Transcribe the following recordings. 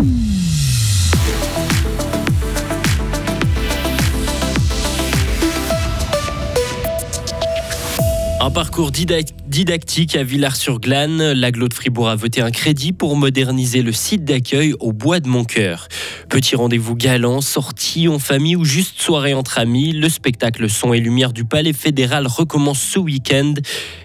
Un parcours didactique à Villars-sur-Glane. L'aglo de Fribourg a voté un crédit pour moderniser le site d'accueil au Bois de Moncoeur. Petit rendez-vous galant, sortie en famille ou juste soirée entre amis. Le spectacle Son et Lumière du Palais fédéral recommence ce week-end.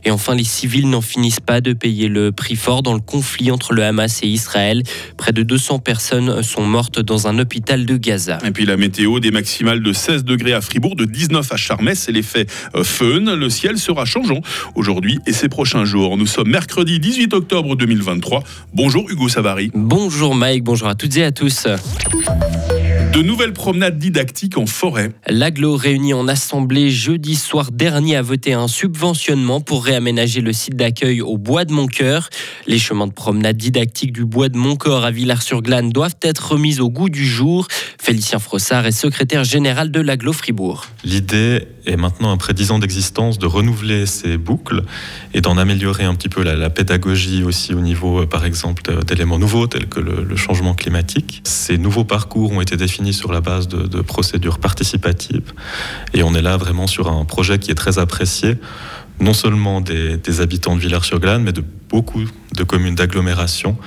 Et enfin, les civils n'en finissent pas de payer le prix fort dans le conflit entre le Hamas et Israël. Près de 200 personnes sont mortes dans un hôpital de Gaza. Et puis la météo, des maximales de 16 degrés à Fribourg, de 19 à Charmès et l'effet euh, fun. Le ciel sera changeant aujourd'hui ces prochains jours. Nous sommes mercredi 18 octobre 2023. Bonjour Hugo Savary. Bonjour Mike, bonjour à toutes et à tous. De nouvelles promenades didactiques en forêt. L'aglo réuni en assemblée jeudi soir dernier a voté un subventionnement pour réaménager le site d'accueil au Bois de Moncoeur. Les chemins de promenade didactiques du Bois de Moncoeur à Villars-sur-Glane doivent être remis au goût du jour. Félicien Frossard est secrétaire général de l'aglo Fribourg. L'idée est maintenant, après dix ans d'existence, de renouveler ces boucles et d'en améliorer un petit peu la, pédagogie aussi au niveau, euh, par exemple, d'éléments nouveaux tels que le, le changement climatique. Ces nouveaux parcours ont été définis sur la base de, procédures participatives. Et on est là vraiment sur un projet qui est très apprécié, non seulement des, habitants de Villars-sur-Glane, mais de beaucoup de communes d'agglomération,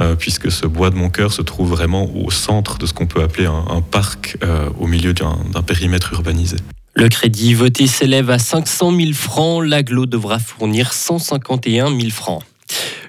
euh, puisque ce bois de Moncoeur se trouve vraiment au centre de ce qu'on peut appeler un, parc euh, au milieu d'un périmètre urbanisé. Le crédit voté s'élève à 500 000 francs. L'aglo devra fournir 151 000 francs.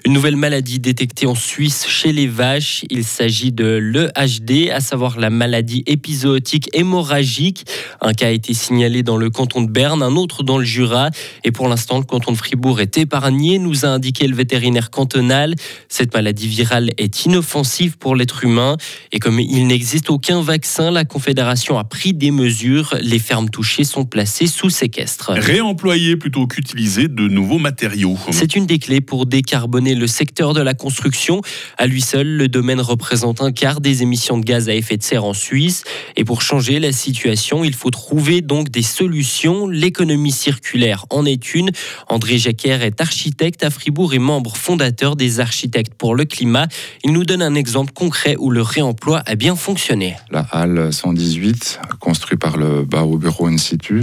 Une nouvelle maladie détectée en Suisse chez les vaches. Il s'agit de l'EHD, à savoir la maladie épisodique hémorragique. Un cas a été signalé dans le canton de Berne, un autre dans le Jura. Et pour l'instant, le canton de Fribourg est épargné, nous a indiqué le vétérinaire cantonal. Cette maladie virale est inoffensive pour l'être humain. Et comme il n'existe aucun vaccin, la Confédération a pris des mesures. Les fermes touchées sont placées sous séquestre. Réemployer plutôt qu'utiliser de nouveaux matériaux. C'est une des clés pour décarboner le secteur de la construction. À lui seul, le domaine représente un quart des émissions de gaz à effet de serre en Suisse. Et pour changer la situation, il faut trouver donc des solutions. L'économie circulaire en est une. André Jacquer est architecte à Fribourg et membre fondateur des Architectes pour le climat. Il nous donne un exemple concret où le réemploi a bien fonctionné. La halle 118, construite par le Bau Bureau Institut,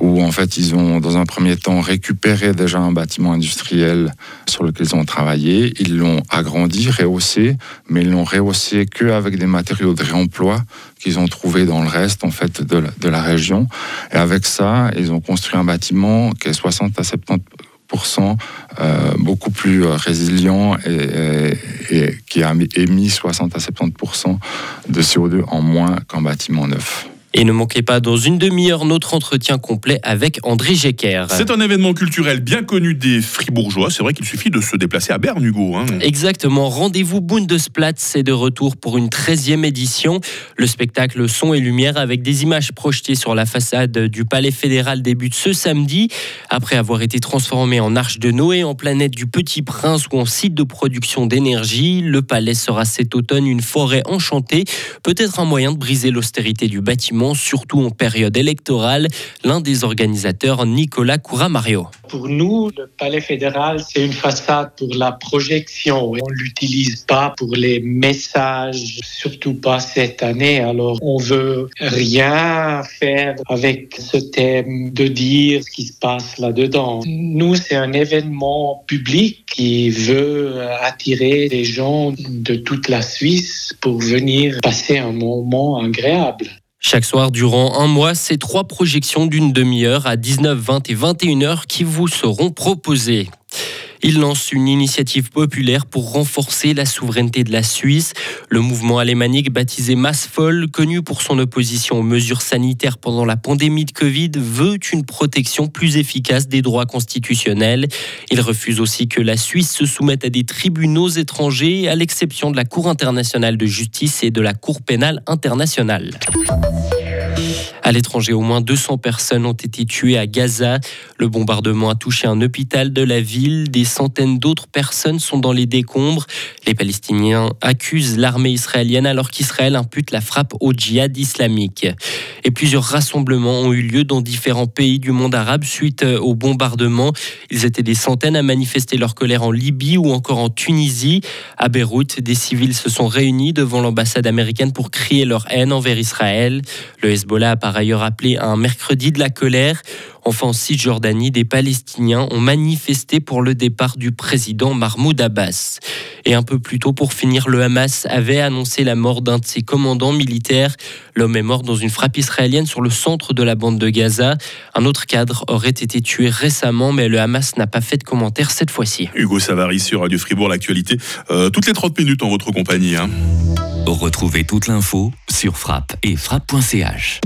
où en fait ils ont dans un premier temps récupéré déjà un bâtiment industriel sur lequel ils ont travaillé, ils l'ont agrandi, rehaussé, mais ils l'ont rehaussé qu'avec des matériaux de réemploi qu'ils ont trouvés dans le reste en fait de la, région. Et avec ça, ils ont construit un bâtiment qui est 60 à 70% euh, beaucoup plus résilient et, et, qui a émis 60 à 70% de CO2 en moins qu'un bâtiment neuf. Et ne manquez pas dans une demi-heure notre entretien complet avec André Jecker. C'est un événement culturel bien connu des Fribourgeois. C'est vrai qu'il suffit de se déplacer à Berne, Hugo. Hein. Exactement. Rendez-vous Bundesplatz est de retour pour une 13e édition. Le spectacle Son et Lumière avec des images projetées sur la façade du Palais fédéral débute ce samedi. Après avoir été transformé en arche de Noé, en planète du Petit Prince ou en site de production d'énergie, le palais sera cet automne une forêt enchantée. Peut-être un moyen de briser l'austérité du bâtiment surtout en période électorale. L'un des organisateurs, Nicolas Couramario. Pour nous, le Palais fédéral, c'est une façade pour la projection. On ne l'utilise pas pour les messages, surtout pas cette année. Alors, on veut rien faire avec ce thème de dire ce qui se passe là-dedans. Nous, c'est un événement public qui veut attirer des gens de toute la Suisse pour venir passer un moment agréable. Chaque soir, durant un mois, c'est trois projections d'une demi-heure à 19, 20 et 21 heures qui vous seront proposées. Il lance une initiative populaire pour renforcer la souveraineté de la Suisse. Le mouvement alémanique baptisé Massfol, connu pour son opposition aux mesures sanitaires pendant la pandémie de Covid, veut une protection plus efficace des droits constitutionnels. Il refuse aussi que la Suisse se soumette à des tribunaux étrangers, à l'exception de la Cour internationale de justice et de la Cour pénale internationale. À l'étranger, au moins 200 personnes ont été tuées à Gaza. Le bombardement a touché un hôpital de la ville. Des centaines d'autres personnes sont dans les décombres. Les Palestiniens accusent l'armée israélienne alors qu'Israël impute la frappe au djihad islamique. Et plusieurs rassemblements ont eu lieu dans différents pays du monde arabe suite au bombardement. Ils étaient des centaines à manifester leur colère en Libye ou encore en Tunisie. À Beyrouth, des civils se sont réunis devant l'ambassade américaine pour crier leur haine envers Israël. Le Hezbollah a par ailleurs appelé un mercredi de la colère. Enfin, en Cisjordanie, des Palestiniens ont manifesté pour le départ du président Mahmoud Abbas. Et un peu plus tôt, pour finir, le Hamas avait annoncé la mort d'un de ses commandants militaires. L'homme est mort dans une frappe israélienne sur le centre de la bande de Gaza. Un autre cadre aurait été tué récemment, mais le Hamas n'a pas fait de commentaire cette fois-ci. Hugo Savary sur Radio Fribourg, l'actualité. Euh, toutes les 30 minutes en votre compagnie. Hein. Retrouvez toute l'info sur frappe et frappe.ch.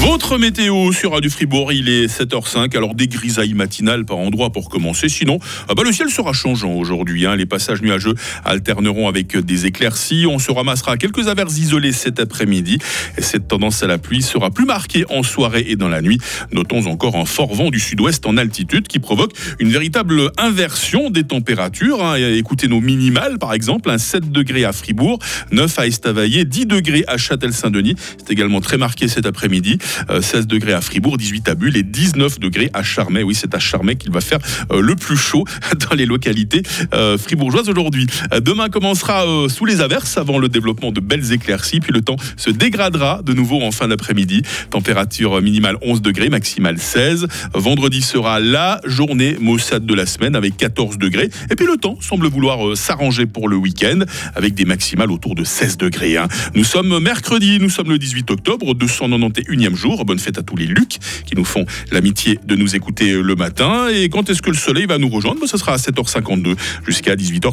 Votre météo sur Radio Fribourg, il est 7h05, alors des grisailles matinales par endroit pour commencer. Sinon, ah bah le ciel sera changeant aujourd'hui. Hein. Les passages nuageux alterneront avec des éclaircies. On se ramassera quelques averses isolées cet après-midi. Et cette tendance à la pluie sera plus marquée en soirée et dans la nuit. Notons encore un fort vent du sud-ouest en altitude qui provoque une véritable inversion des températures. Hein. Écoutez nos minimales, par exemple, un 7 degrés à Fribourg, 9 à Estavayer, 10 degrés à Châtel-Saint-Denis. C'est également très marqué cet après-midi. 16 euh, degrés à Fribourg, 18 à Bulle et 19 degrés à Charmey. Oui, c'est à Charmey qu'il va faire euh, le plus chaud dans les localités euh, fribourgeoises aujourd'hui. Demain commencera sous les averses avant le développement de belles éclaircies, puis le temps se dégradera de nouveau en fin d'après-midi. Température minimale 11 degrés, maximale 16. Vendredi sera la journée maussade de la semaine avec 14 degrés. Et puis le temps semble vouloir s'arranger pour le week-end avec des maximales autour de 16 degrés. Hein. Nous sommes mercredi, nous sommes le 18 octobre, 291e jour. Bonne fête à tous les Lucs qui nous font l'amitié de nous écouter le matin. Et quand est-ce que le soleil va nous rejoindre? Ce sera à 7h52 jusqu'à 18h30.